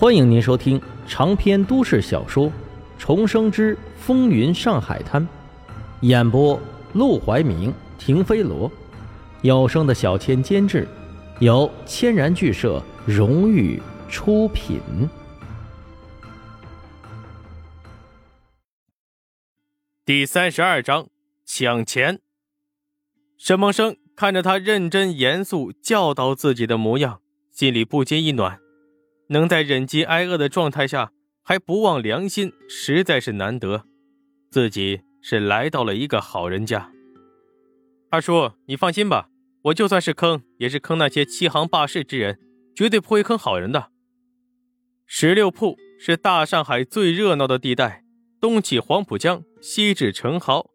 欢迎您收听长篇都市小说《重生之风云上海滩》，演播：陆怀明、停飞罗，有声的小千监制，由千然剧社荣誉出品。第三十二章抢钱。沈梦生看着他认真严肃教导自己的模样，心里不禁一暖。能在忍饥挨饿的状态下还不忘良心，实在是难得。自己是来到了一个好人家。二叔，你放心吧，我就算是坑，也是坑那些欺行霸市之人，绝对不会坑好人的。十六铺是大上海最热闹的地带，东起黄浦江，西至城壕，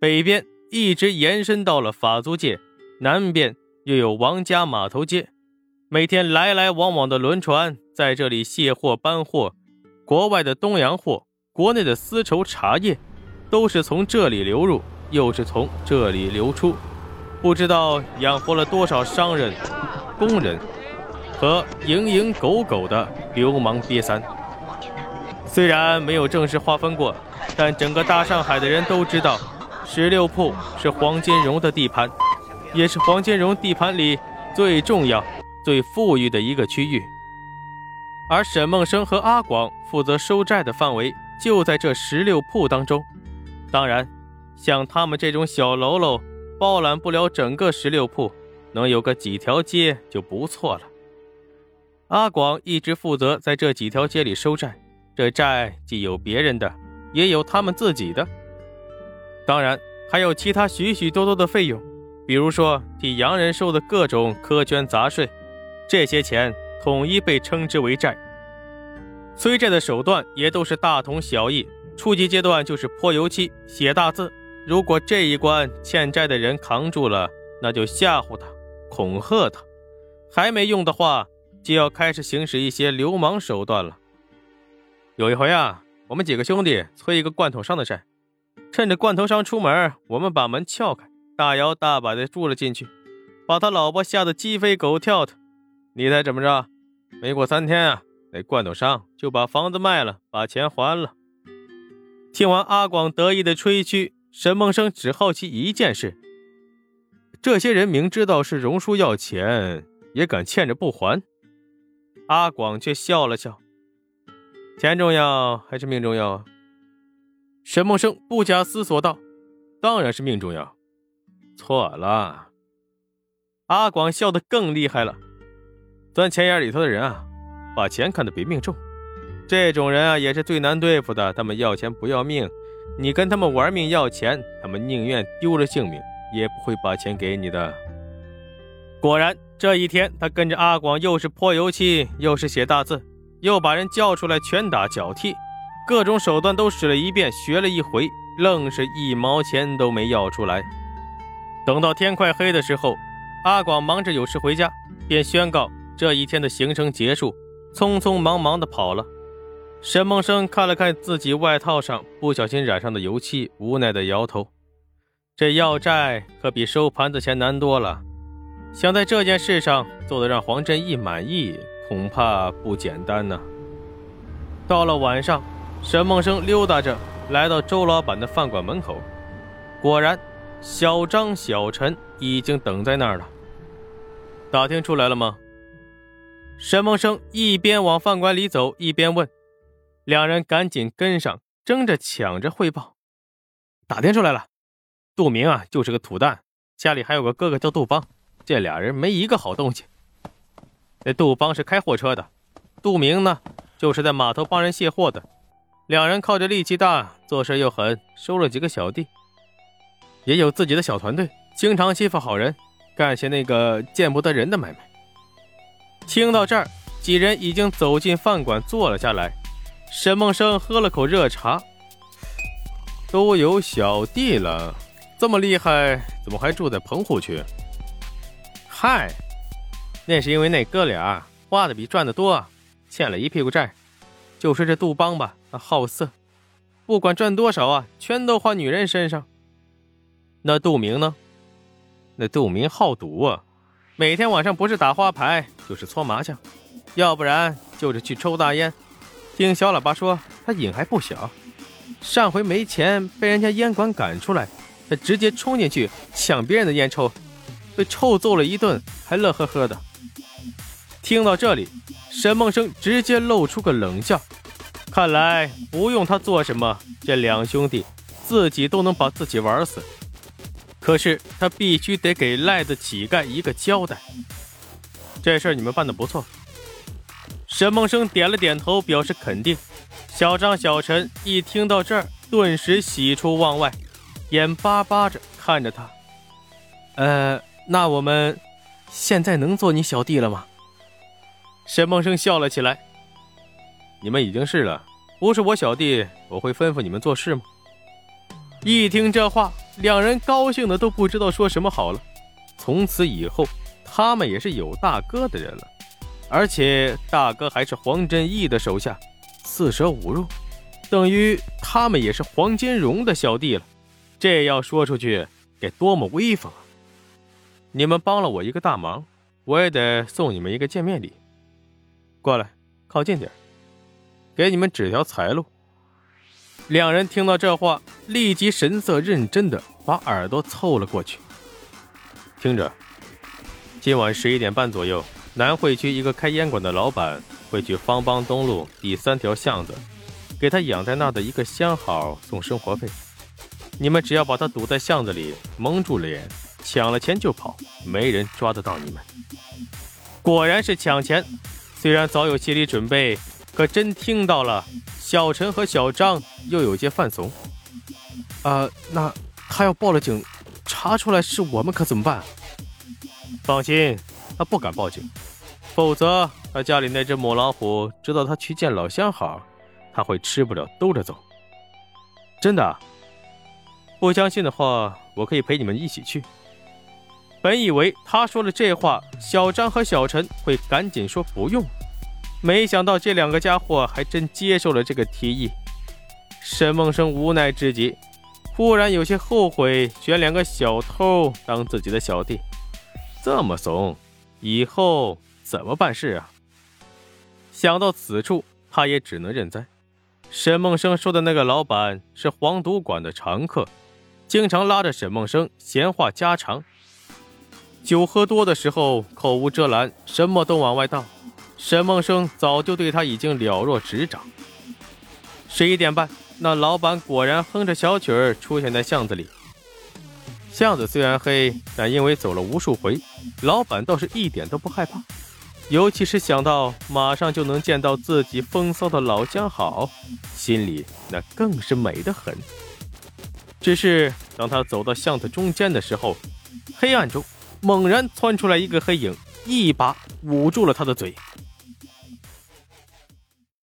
北边一直延伸到了法租界，南边又有王家码头街。每天来来往往的轮船在这里卸货搬货，国外的东洋货，国内的丝绸茶叶，都是从这里流入，又是从这里流出，不知道养活了多少商人、工人和蝇营狗苟的流氓瘪三。虽然没有正式划分过，但整个大上海的人都知道，十六铺是黄金荣的地盘，也是黄金荣地盘里最重要。最富裕的一个区域，而沈梦生和阿广负责收债的范围就在这十六铺当中。当然，像他们这种小喽啰包揽不了整个十六铺，能有个几条街就不错了。阿广一直负责在这几条街里收债，这债既有别人的，也有他们自己的，当然还有其他许许多多的费用，比如说替洋人收的各种苛捐杂税。这些钱统一被称之为债，催债的手段也都是大同小异。初级阶段就是泼油漆、写大字，如果这一关欠债的人扛住了，那就吓唬他、恐吓他；还没用的话，就要开始行使一些流氓手段了。有一回啊，我们几个兄弟催一个罐头商的债，趁着罐头商出门，我们把门撬开，大摇大摆的住了进去，把他老婆吓得鸡飞狗跳的。你猜怎么着？没过三天啊，那罐头商就把房子卖了，把钱还了。听完阿广得意的吹嘘，沈梦生只好奇一件事：这些人明知道是荣叔要钱，也敢欠着不还。阿广却笑了笑：“钱重要还是命重要啊？”沈梦生不假思索道：“当然是命重要。”错了。阿广笑得更厉害了。钻钱眼里头的人啊，把钱看得比命重。这种人啊，也是最难对付的。他们要钱不要命，你跟他们玩命要钱，他们宁愿丢了性命，也不会把钱给你的。果然，这一天他跟着阿广，又是泼油漆，又是写大字，又把人叫出来拳打脚踢，各种手段都使了一遍，学了一回，愣是一毛钱都没要出来。等到天快黑的时候，阿广忙着有事回家，便宣告。这一天的行程结束，匆匆忙忙的跑了。沈梦生看了看自己外套上不小心染上的油漆，无奈的摇头。这要债可比收盘子钱难多了，想在这件事上做得让黄振义满意，恐怕不简单呢。到了晚上，沈梦生溜达着来到周老板的饭馆门口，果然，小张、小陈已经等在那儿了。打听出来了吗？沈梦生一边往饭馆里走，一边问：“两人赶紧跟上，争着抢着汇报。打听出来了，杜明啊，就是个土蛋，家里还有个哥哥叫杜邦，这俩人没一个好东西。这杜邦是开货车的，杜明呢，就是在码头帮人卸货的。两人靠着力气大，做事又狠，收了几个小弟，也有自己的小团队，经常欺负好人，干些那个见不得人的买卖。”听到这儿，几人已经走进饭馆坐了下来。沈梦生喝了口热茶，都有小弟了，这么厉害，怎么还住在棚户区？嗨，那是因为那哥俩花的比赚的多，欠了一屁股债。就说这杜邦吧，他好色，不管赚多少啊，全都花女人身上。那杜明呢？那杜明好赌啊。每天晚上不是打花牌就是搓麻将，要不然就是去抽大烟。听小喇叭说他瘾还不小，上回没钱被人家烟馆赶出来，他直接冲进去抢别人的烟抽，被臭揍了一顿，还乐呵呵的。听到这里，沈梦生直接露出个冷笑，看来不用他做什么，这两兄弟自己都能把自己玩死。可是他必须得给赖子乞丐一个交代。这事儿你们办的不错。沈梦生点了点头，表示肯定。小张、小陈一听到这儿，顿时喜出望外，眼巴巴着看着他。呃，那我们现在能做你小弟了吗？沈梦生笑了起来。你们已经是了，不是我小弟，我会吩咐你们做事吗？一听这话，两人高兴的都不知道说什么好了。从此以后，他们也是有大哥的人了。而且大哥还是黄振义的手下，四舍五入，等于他们也是黄金荣的小弟了。这要说出去，该多么威风啊！你们帮了我一个大忙，我也得送你们一个见面礼。过来，靠近点给你们指条财路。两人听到这话，立即神色认真的把耳朵凑了过去，听着，今晚十一点半左右。南汇区一个开烟馆的老板会去方邦东路第三条巷子，给他养在那的一个相好送生活费。你们只要把他堵在巷子里，蒙住脸，抢了钱就跑，没人抓得到你们。果然是抢钱，虽然早有心理准备，可真听到了，小陈和小张又有些犯怂。啊，那他要报了警，查出来是我们可怎么办？放心，他不敢报警。否则，他家里那只母老虎知道他去见老相好，他会吃不了兜着走。真的，不相信的话，我可以陪你们一起去。本以为他说了这话，小张和小陈会赶紧说不用，没想到这两个家伙还真接受了这个提议。沈梦生无奈至极，忽然有些后悔选两个小偷当自己的小弟，这么怂，以后。怎么办事啊？想到此处，他也只能认栽。沈梦生说的那个老板是黄赌馆的常客，经常拉着沈梦生闲话家常。酒喝多的时候，口无遮拦，什么都往外倒。沈梦生早就对他已经了若指掌。十一点半，那老板果然哼着小曲儿出现在巷子里。巷子虽然黑，但因为走了无数回，老板倒是一点都不害怕。尤其是想到马上就能见到自己风骚的老相好，心里那更是美得很。只是当他走到巷子中间的时候，黑暗中猛然窜出来一个黑影，一把捂住了他的嘴。